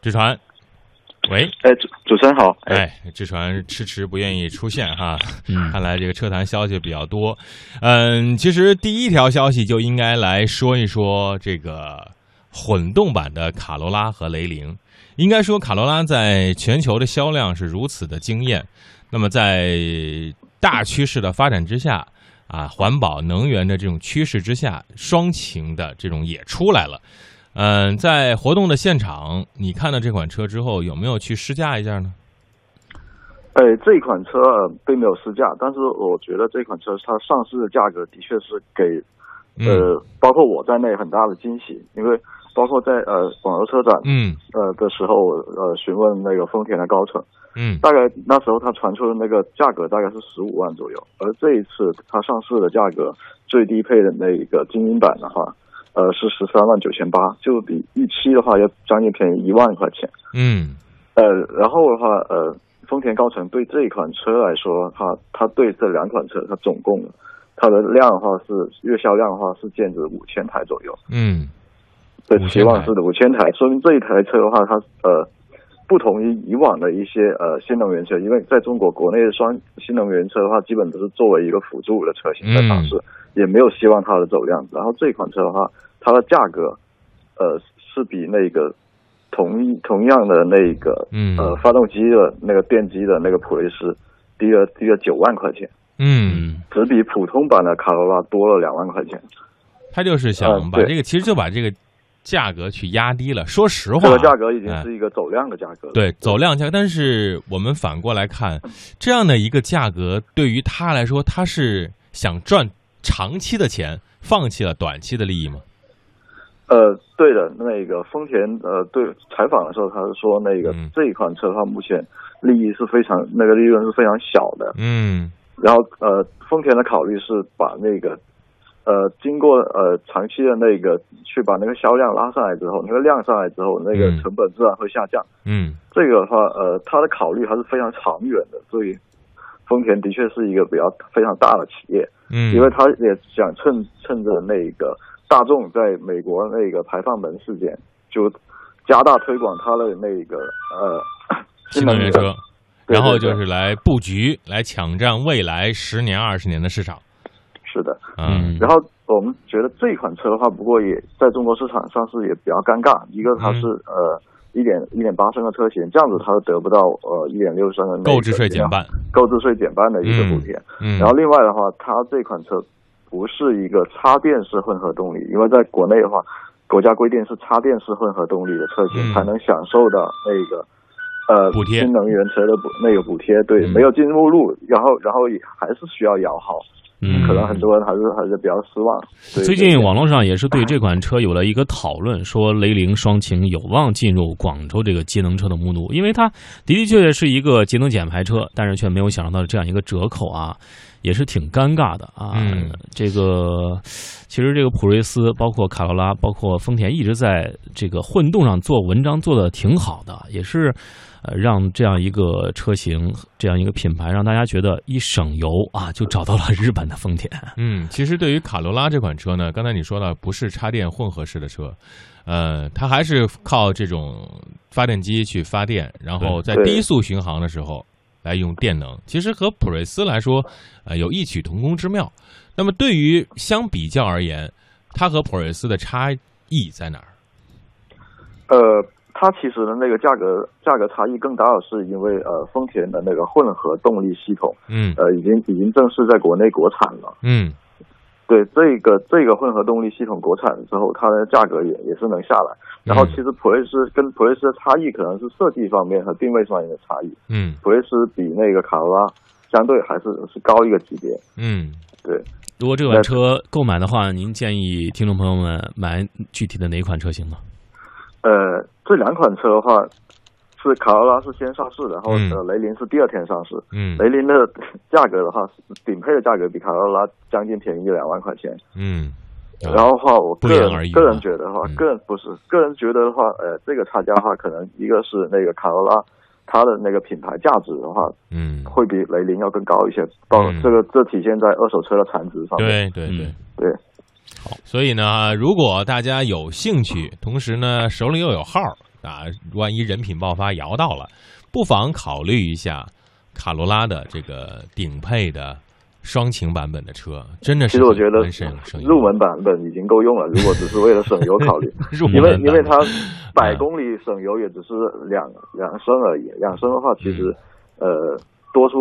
志传，喂，哎，主主持人好，哎，志传迟迟不愿意出现哈，嗯。看来这个车坛消息比较多。嗯，其实第一条消息就应该来说一说这个混动版的卡罗拉和雷凌。应该说，卡罗拉在全球的销量是如此的惊艳，那么在大趋势的发展之下，啊，环保能源的这种趋势之下，双擎的这种也出来了。嗯，在活动的现场，你看到这款车之后，有没有去试驾一下呢？哎，这款车呃并没有试驾，但是我觉得这款车它上市的价格的确是给嗯。呃包括我在内很大的惊喜，因为包括在呃广州车展嗯。呃的时候，呃询问那个丰田的高层，嗯。大概那时候它传出的那个价格大概是十五万左右，而这一次它上市的价格最低配的那一个精英版的话，呃是十三万九千八，就比预期的话要将近便宜一万块钱。嗯呃，然后的话，呃，丰田高层对这一款车来说，它它对这两款车，它总共它的量的话是月销量的话是建值五千台左右，嗯对，5000期望是的五千台，说明这一台车的话，它呃不同于以往的一些呃新能源车，因为在中国国内的双新能源车的话，基本都是作为一个辅助的车型在尝试，也没有希望它的走量。然后这款车的话，它的价格呃是比那个同一同样的那个嗯呃发动机的那个电机的那个普锐斯低了低了九万块钱，嗯，只比普通版的卡罗拉多了两万块钱。他就是想把这个，其实就把这个价格去压低了。说实话啊，这个价格已经哎是一个走量的价格了。对走量价，但是我们反过来看，这样的一个价格对于他来说，他是想赚长期的钱，放弃了短期的利益吗？呃，对的，那个丰田呃，对采访的时候，他是说那个、嗯这一款车的话，目前利益是非常那个利润是非常小的。嗯然后呃，丰田的考虑是把那个呃，经过呃长期的那个去把那个销量拉上来之后，那个量上来之后，那个嗯成本自然会下降。嗯这个的话，呃，他的考虑还是非常长远的，所以丰田的确是一个比较非常大的企业。嗯，因为他也想趁趁着那个大众在美国那个排放门事件，就加大推广它的那个呃 新能源车，然后就是来布局，来抢占未来十年、二十年的市场。是的。嗯。然后我们觉得这款车的话，不过也在中国市场上市也比较尴尬，一个它是、嗯。呃一点一点八升的车型，这样子它得不到呃一点六升的购置税减半，购置税减半的一个补贴。嗯，然后另外的话，它这款车不是一个插电式混合动力，因为在国内的话，国家规定是插电式混合动力的车型嗯。才能享受到那个呃补贴。新能源车的补那个补贴。对，嗯。没有进目录，然后然后也还是需要摇号，嗯可能很多人还是还是比较失望。最近网络上也是对这款车有了一个讨论，说雷凌双擎有望进入广州这个节能车的目录，因为它的的确确是一个节能减排车，但是却没有享受到这样一个折扣啊，也是挺尴尬的啊。嗯这个其实这个普锐斯、包括卡罗拉、包括丰田一直在这个混动上做文章做的挺好的，也是。呃，让这样一个车型，这样一个品牌，让大家觉得一省油啊，就找到了日本的丰田。嗯，其实对于卡罗拉这款车呢，刚才你说了不是插电混合式的车，呃，它还是靠这种发电机去发电，然后在低速巡航的时候来用电能。其实和普锐斯来说，呃，有异曲同工之妙。那么对于相比较而言，它和普锐斯的差异在哪儿？呃，它其实的那个价格价格差异更大的是因为呃丰田的那个混合动力系统嗯呃已经已经正式在国内国产了。嗯对这个这个混合动力系统国产之后，它的价格也也是能下来。然后嗯其实普锐斯跟普锐斯的差异可能是设计方面和定位上面的差异。嗯普锐斯比那个卡罗拉相对还是是高一个级别。嗯对，如果这款车购买的话，您建议听众朋友们买具体的哪款车型呢？呃，这两款车的话，是卡罗拉是先上市的，然后、嗯呃雷凌是第二天上市。嗯雷凌的价格的话，顶配的价格比卡罗拉将近便宜一两万块钱。嗯，然后的话，我个人个人啊觉得的话，嗯个人不是个人觉得的话，呃，这个差价的话，可能一个是那个卡罗拉，它的那个品牌价值的话，嗯，会比雷凌要更高一些。到嗯这个这体现在二手车的产值上面。对对对。嗯对所以呢，如果大家有兴趣，同时呢手里又有号，啊，万一人品爆发摇到了，不妨考虑一下卡罗拉的这个顶配的双擎版本的车，真的是其实我觉得很省省油入门版本已经够用了，如果只是为了省油考虑，入门因为因为它百公里省油也只是两两升而已，两升的话其实、呃多出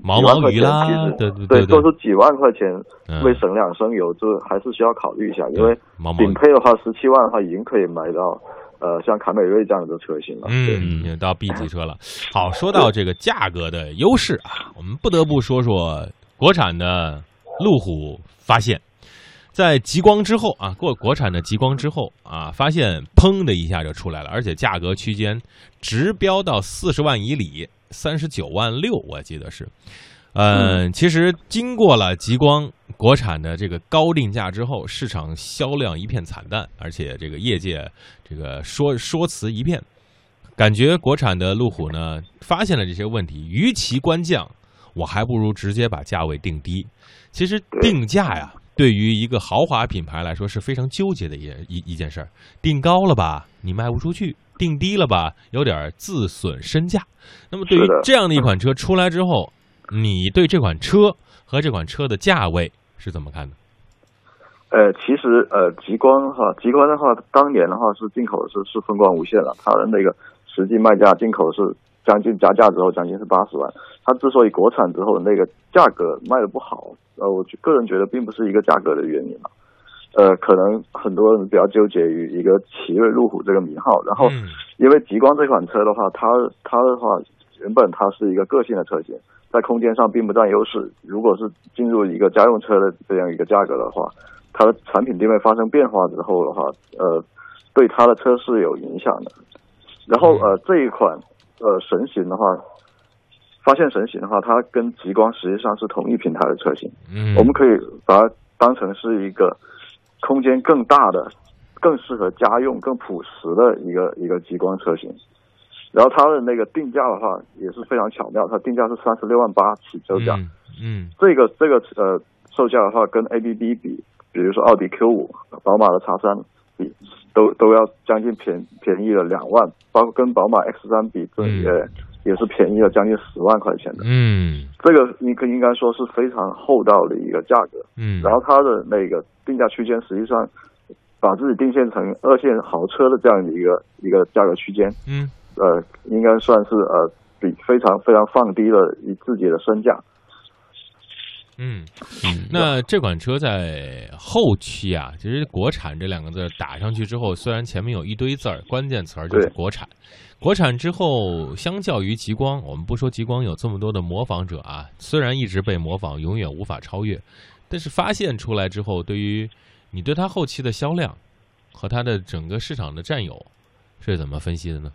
毛毛雨啦其实对对对对多出几万块钱嗯为省两升油，这还是需要考虑一下，因为顶配的话十七万的话已经可以买到呃像凯美瑞这样的车型了，对。嗯，也到 B 级车了。好，说到这个价格的优势啊，我们不得不说说国产的路虎发现，在极光之后啊，过国产的极光之后啊，发现砰的一下就出来了，而且价格区间直飙到四十万以里，三十九万六，我记得是。嗯，其实经过了极光国产的这个高定价之后，市场销量一片惨淡，而且这个业界这个说说辞一片，感觉国产的路虎呢发现了这些问题，与其官降，我还不如直接把价位定低。其实定价呀，对于一个豪华品牌来说是非常纠结的一一一件事儿。定高了吧，你卖不出去；定低了吧，有点自损身价。那么对于这样的一款车出来之后，你对这款车和这款车的价位是怎么看的？呃，其实呃，极光的话，极光的话，当年的话是进口是是风光无限了，它的那个实际卖价进口是将近加价之后将近是八十万。它之所以国产之后那个价格卖的不好，呃，我觉个人觉得并不是一个价格的原因了。呃，可能很多人比较纠结于一个奇瑞路虎这个名号，然后嗯因为极光这款车的话，它它的话原本它是一个个性的车型，在空间上并不占优势。如果是进入一个家用车的这样一个价格的话，它的产品定位发生变化之后的话，呃，对它的车是有影响的。然后呃，这一款呃神行的话，发现神行的话，它跟极光实际上是同一平台的车型。嗯，我们可以把它当成是一个空间更大的、更适合家用、更朴实的一个一个极光车型。然后它的那个定价的话也是非常巧妙，它定价是三十六万八起售价。嗯嗯这个这个呃售价的话，跟 ABB 比，比如说奥迪 Q 五、宝马的 X 三比，都都要将近便便宜了两万，包括跟宝马 X 三比，这嗯也、是便宜了将近十万块钱的。嗯这个应该应该说是非常厚道的一个价格。嗯，然后它的那个定价区间实际上把自己定线成二线豪车的这样的一个一个价格区间，嗯呃，应该算是呃比非常非常放低了以自己的身价。嗯。嗯，那这款车在后期啊，其实“国产”这两个字打上去之后，虽然前面有一堆字儿，关键词儿就是国产。国产之后，相较于极光，我们不说极光有这么多的模仿者啊，虽然一直被模仿，永远无法超越，但是发现出来之后，对于你对它后期的销量和它的整个市场的占有是怎么分析的呢？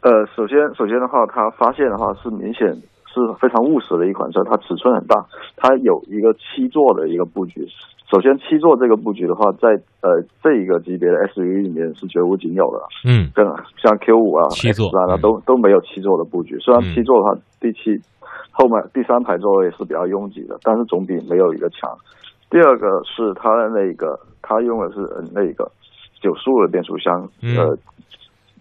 呃，首先首先的话，它发现的话是明显是非常务实的一款车，它尺寸很大，它有一个七座的一个布局。首先，七座这个布局的话，在呃这一个级别的 SUV 里面是绝无仅有的。嗯跟像 Q 五啊、七座 X 三啊嗯都都没有七座的布局。虽然嗯七座的话，第七后面第三排座位是比较拥挤的，但是总比没有一个强。第二个是它的那个，它用的是呃那个九速的变速箱，嗯呃，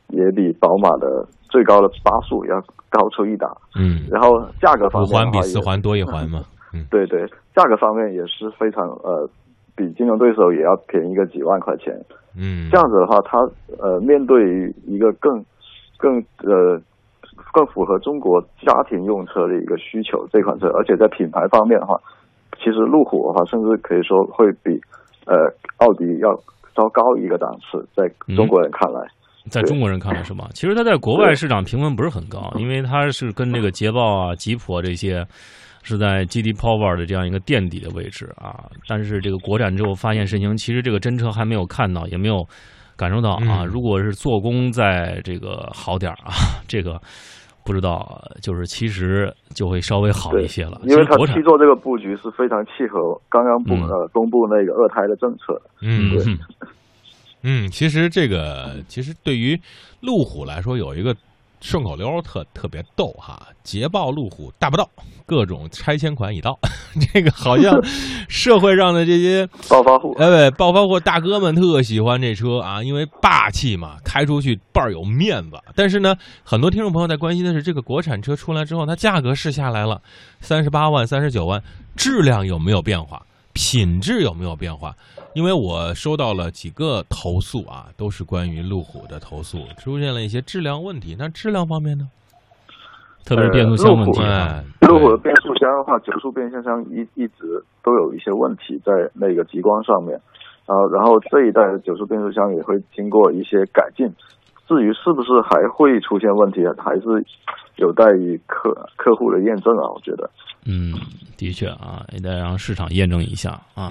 也比宝马的最高的八速要高出一档。嗯，然后价格方面的话也环比四环多一环嘛。嗯 对对，价格方面也是非常呃，比竞争对手也要便宜个几万块钱。嗯，这样子的话，它呃面对于一个更更呃更符合中国家庭用车的一个需求，这款车，而且在品牌方面的话，其实路虎的话，甚至可以说会比呃奥迪要稍高一个档次，在中国人看来。在中国人看来是吗？其实它在国外市场评分不是很高，因为它是跟这个捷豹啊、吉普啊这些是在 GD Power 的这样一个垫底的位置啊。但是这个国产之后发现事情，其实这个真车还没有看到，也没有感受到啊。嗯如果是做工在这个好点儿啊，这个不知道，就是其实就会稍微好一些了。因为它七座这个布局是非常契合刚刚布、嗯呃公布那个二胎的政策的。嗯对 嗯，其实这个其实对于路虎来说有一个顺口溜特特别逗哈，捷豹路虎大不到，各种拆迁款已到。这个好像社会上的这些暴发户，哎，暴发户大哥们特喜欢这车啊，因为霸气嘛，开出去倍儿有面子。但是呢，很多听众朋友在关心的是，这个国产车出来之后，它价格是下来了，三十八万、三十九万，质量有没有变化？品质有没有变化？因为我收到了几个投诉啊，都是关于路虎的投诉，出现了一些质量问题。那质量方面呢？特别是变速箱问题。哎，路虎的变速箱的话，九速变速箱一一直都有一些问题在那个极光上面，啊，然后这一代的九速变速箱也会经过一些改进。至于是不是还会出现问题，还是有待于客客户的验证啊。我觉得，嗯，的确啊，也得让市场验证一下啊。